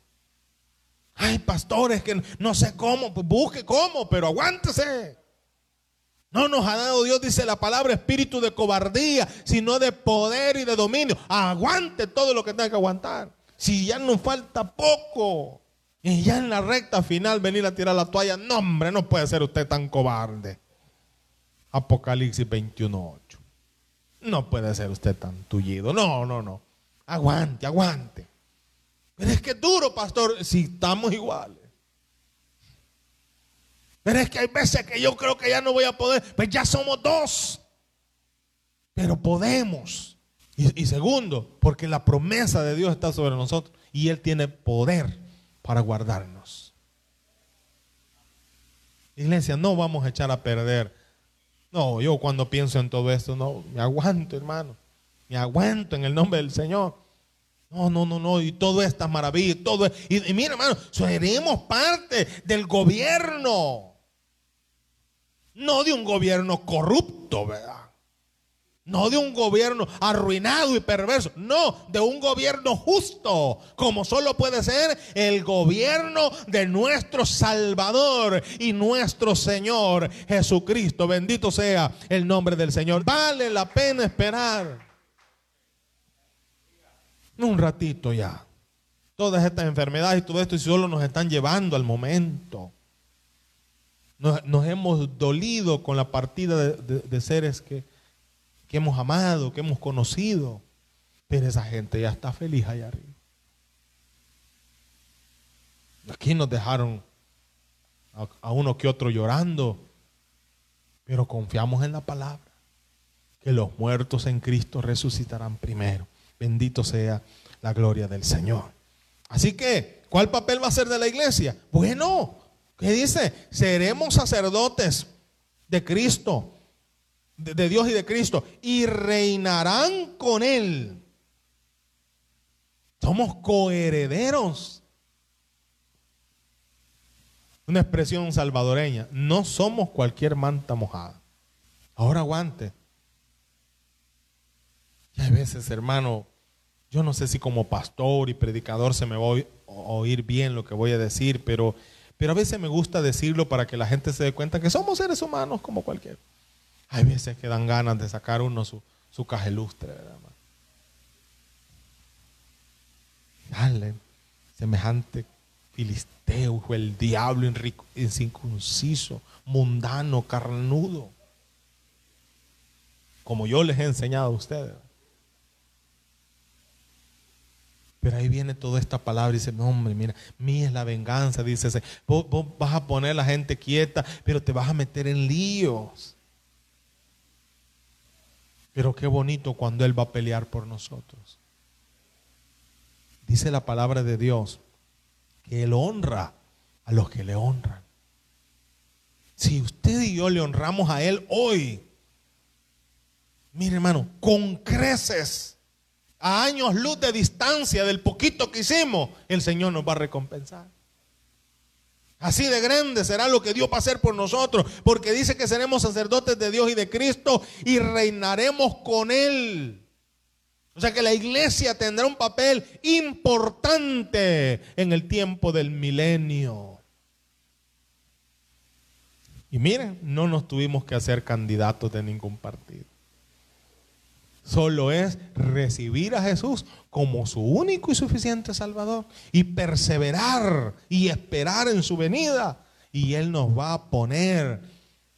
Ay, pastores, que no sé cómo, pues busque cómo, pero aguántese. No nos ha dado Dios, dice la palabra, espíritu de cobardía, sino de poder y de dominio. Aguante todo lo que tenga que aguantar. Si ya nos falta poco y ya en la recta final venir a tirar la toalla, no hombre, no puede ser usted tan cobarde. Apocalipsis 21.8. No puede ser usted tan tullido. No, no, no. Aguante, aguante. Pero es que duro, pastor, si estamos iguales. Pero es que hay veces que yo creo que ya no voy a poder, pues ya somos dos. Pero podemos. Y, segundo, porque la promesa de Dios está sobre nosotros y Él tiene poder para guardarnos. Iglesia, no vamos a echar a perder. No, yo cuando pienso en todo esto, no, me aguanto, hermano. Me aguanto en el nombre del Señor. No, no, no, no. Y todas estas maravillas, todo. Y mira, hermano, seremos parte del gobierno. No de un gobierno corrupto, ¿verdad? No de un gobierno arruinado y perverso. No, de un gobierno justo. Como solo puede ser el gobierno de nuestro Salvador y nuestro Señor Jesucristo. Bendito sea el nombre del Señor. Vale la pena esperar un ratito ya. Todas estas enfermedades y todo esto y solo nos están llevando al momento. Nos, hemos dolido con la partida de, seres que, que hemos amado, que hemos conocido. Pero esa gente ya está feliz allá arriba. Aquí nos dejaron a, uno que otro llorando, pero confiamos en la palabra, que los muertos en Cristo resucitarán primero. Bendito sea la gloria del Señor. Así que, ¿cuál papel va a ser de la iglesia? Bueno, ¿qué dice? Seremos sacerdotes de Cristo, de, Dios y de Cristo, y reinarán con Él. Somos coherederos. Una expresión salvadoreña. No somos cualquier manta mojada. Ahora aguante. Y hay veces, hermano, yo no sé si como pastor y predicador se me va a oír bien lo que voy a decir, pero, pero a veces me gusta decirlo para que la gente se dé cuenta que somos seres humanos como cualquier. Hay veces que dan ganas de sacar uno su, su cajelustre, ¿verdad? Dale, semejante filisteo, el diablo incircunciso, mundano, carnudo, como yo les he enseñado a ustedes. Pero ahí viene toda esta palabra y dice, hombre, mira, mía es la venganza, dice, vos, vos vas a poner a la gente quieta, pero te vas a meter en líos. Pero qué bonito cuando Él va a pelear por nosotros. Dice la palabra de Dios que Él honra a los que le honran. Si usted y yo le honramos a Él hoy, mire hermano, con creces, a años luz de distancia del poquito que hicimos, el Señor nos va a recompensar. Así de grande será lo que Dios va a hacer por nosotros, porque dice que seremos sacerdotes de Dios y de Cristo y reinaremos con Él. O sea que la iglesia tendrá un papel importante en el tiempo del milenio. Y miren, no nos tuvimos que hacer candidatos de ningún partido. Solo es recibir a Jesús como su único y suficiente Salvador y perseverar y esperar en su venida. Y Él nos va a poner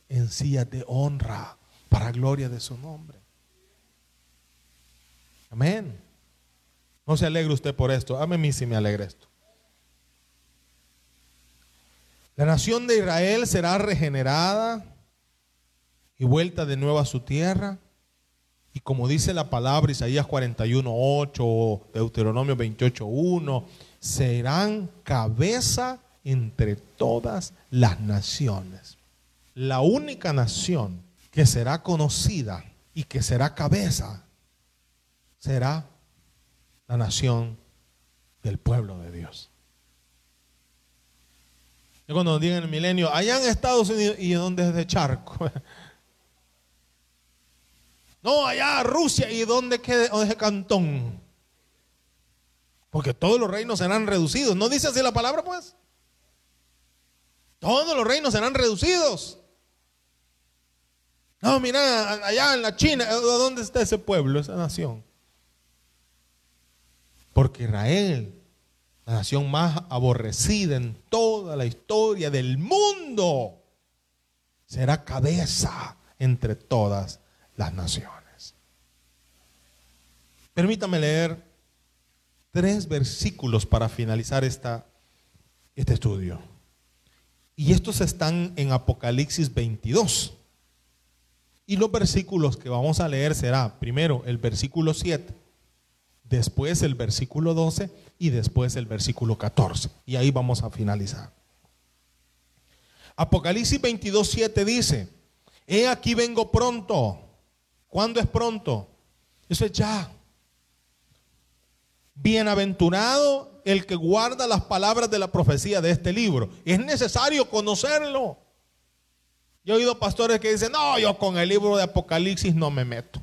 en sillas de honra para gloria de su nombre. Amén. No se alegre usted por esto. A mí sí me alegra esto. La nación de Israel será regenerada y vuelta de nuevo a su tierra. Y como dice la palabra Isaías 41.8, Deuteronomio 28.1, serán cabeza entre todas las naciones. La única nación que será conocida y que será cabeza será la nación del pueblo de Dios. Y cuando digan el milenio, allá en Estados Unidos, ¿y dónde es de Charco? No, allá Rusia, ¿y dónde queda ese cantón? Porque todos los reinos serán reducidos. ¿No dice así la palabra, pues? Todos los reinos serán reducidos. No, mira, allá en la China, ¿dónde está ese pueblo, esa nación? Porque Israel, la nación más aborrecida en toda la historia del mundo, será cabeza entre todas las naciones. Permítame leer tres versículos para finalizar esta, este estudio. Y estos están en Apocalipsis 22. Y los versículos que vamos a leer será primero el versículo 7 después el versículo 12 y después el versículo 14. Y ahí vamos a finalizar. Apocalipsis 22, 7 dice, he aquí vengo pronto. ¿Cuándo es pronto? Eso es ya. Bienaventurado el que guarda las palabras de la profecía de este libro. Es necesario conocerlo. Yo he oído pastores que dicen, no, yo con el libro de Apocalipsis no me meto.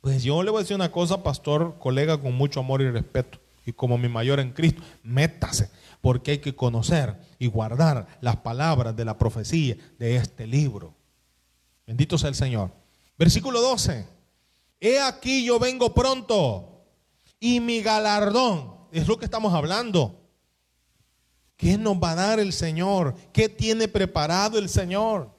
Pues yo le voy a decir una cosa, pastor, colega, con mucho amor y respeto, y como mi mayor en Cristo, métase, porque hay que conocer y guardar las palabras de la profecía de este libro. Bendito sea el Señor. Versículo 12. He aquí yo vengo pronto y mi galardón, es lo que estamos hablando. ¿Qué nos va a dar el Señor? ¿Qué tiene preparado el Señor?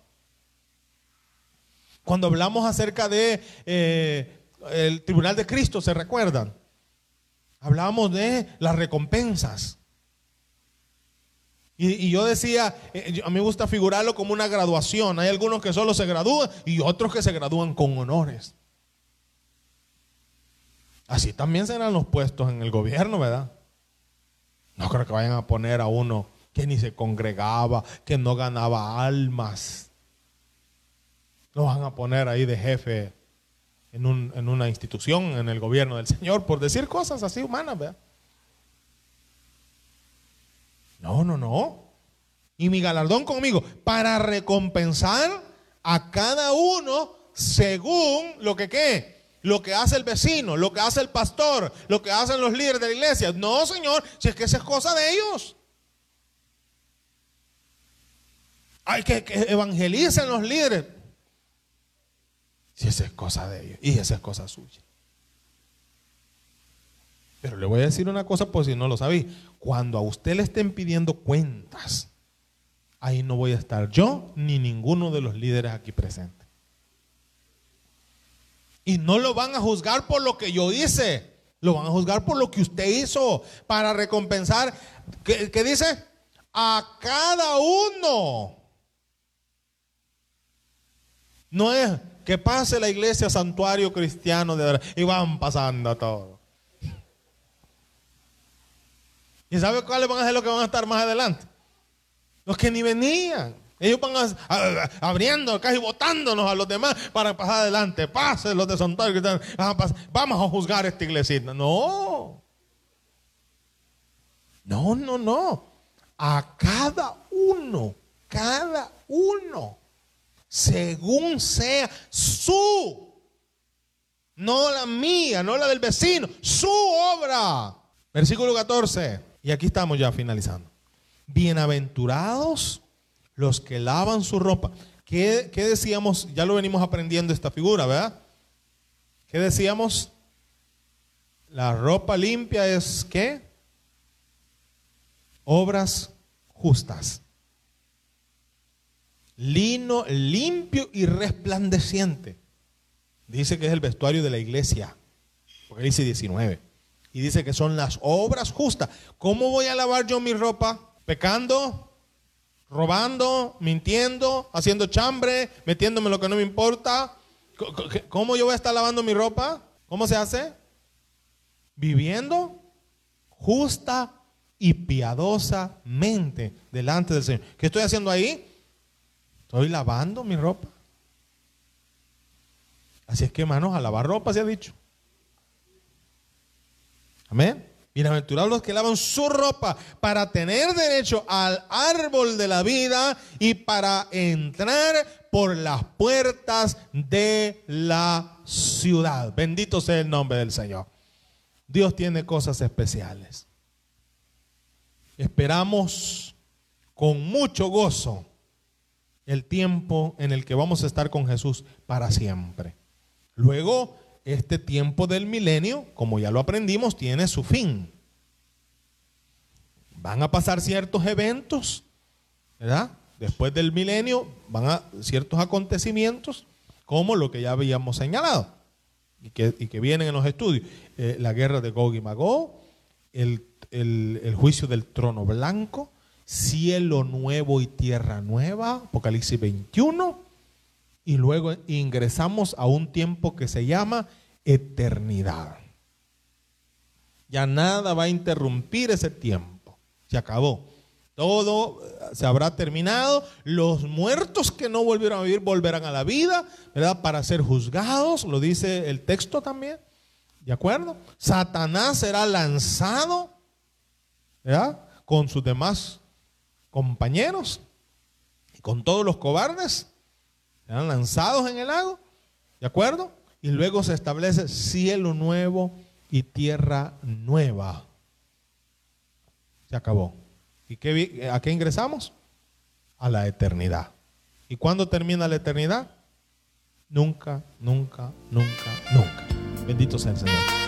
Cuando hablamos acerca de eh, el tribunal de Cristo, ¿se recuerdan? Hablábamos de las recompensas. Y, yo decía, eh, a mí me gusta figurarlo como una graduación. Hay algunos que solo se gradúan y otros que se gradúan con honores. Así también serán los puestos en el gobierno, ¿verdad? No creo que vayan a poner a uno que ni se congregaba, que no ganaba almas. Lo van a poner ahí de jefe en, una institución, en el gobierno del Señor, por decir cosas así humanas, ¿verdad? No, no, no. Y mi galardón conmigo, para recompensar a cada uno según lo que qué, lo que hace el vecino, lo que hace el pastor, lo que hacen los líderes de la iglesia. No, Señor, si es que esa es cosa de ellos. Hay que, que evangelicen los líderes. Si esa es cosa de ellos y esa es cosa suya. Pero le voy a decir una cosa por si no lo sabía. Cuando a usted le estén pidiendo cuentas, ahí no voy a estar yo ni ninguno de los líderes aquí presentes. Y no lo van a juzgar por lo que yo hice, lo van a juzgar por lo que usted hizo para recompensar, ¿qué, dice? A cada uno. No es que pase la iglesia santuario cristiano de y van pasando todo. ¿Y sabe cuáles van a ser los que van a estar más adelante? Los que ni venían. Ellos van abriendo casi votándonos a los demás para pasar adelante. Pasen los de santuario Vamos a juzgar esta iglesia. No. No, no, no. A cada uno, cada uno según sea su, no la mía, no la del vecino, su obra. Versículo 14. Y aquí estamos ya finalizando. Bienaventurados los que lavan su ropa. ¿Qué, ¿Qué, decíamos? Ya lo venimos aprendiendo esta figura, ¿verdad? ¿Qué decíamos? La ropa limpia es qué? Obras justas lino limpio y resplandeciente. Dice que es el vestuario de la iglesia, porque dice 19. Y dice que son las obras justas. ¿Cómo voy a lavar yo mi ropa? Pecando, robando, mintiendo, haciendo chambre, metiéndome lo que no me importa. ¿Cómo yo voy a estar lavando mi ropa? ¿Cómo se hace? Viviendo justa y piadosamente delante del Señor. ¿Qué estoy haciendo ahí? Estoy lavando mi ropa. Así es que, hermanos, a lavar ropa se ha dicho. Amén. Bienaventurados los que lavan su ropa para tener derecho al árbol de la vida y para entrar por las puertas de la ciudad. Bendito sea el nombre del Señor. Dios tiene cosas especiales. Esperamos con mucho gozo el tiempo en el que vamos a estar con Jesús para siempre. Luego, este tiempo del milenio, como ya lo aprendimos, tiene su fin. Van a pasar ciertos eventos, ¿verdad? Después del milenio van a ciertos acontecimientos, como lo que ya habíamos señalado y que, vienen en los estudios. Eh, la guerra de Gog y Magog, el, el juicio del trono blanco, cielo nuevo y tierra nueva, Apocalipsis 21, y luego ingresamos a un tiempo que se llama eternidad. Ya nada va a interrumpir ese tiempo, se acabó. Todo eh, se habrá terminado. Los muertos que no volvieron a vivir volverán a la vida, ¿verdad? Para ser juzgados, lo dice el texto también. ¿De acuerdo? Satanás será lanzado, ¿verdad? Con sus demás compañeros y con todos los cobardes, serán lanzados en el lago, ¿de acuerdo? Y luego se establece cielo nuevo y tierra nueva. Se acabó. ¿Y a qué ingresamos? A la eternidad. ¿Y cuándo termina la eternidad? Nunca, nunca, nunca, nunca. Bendito sea el Señor.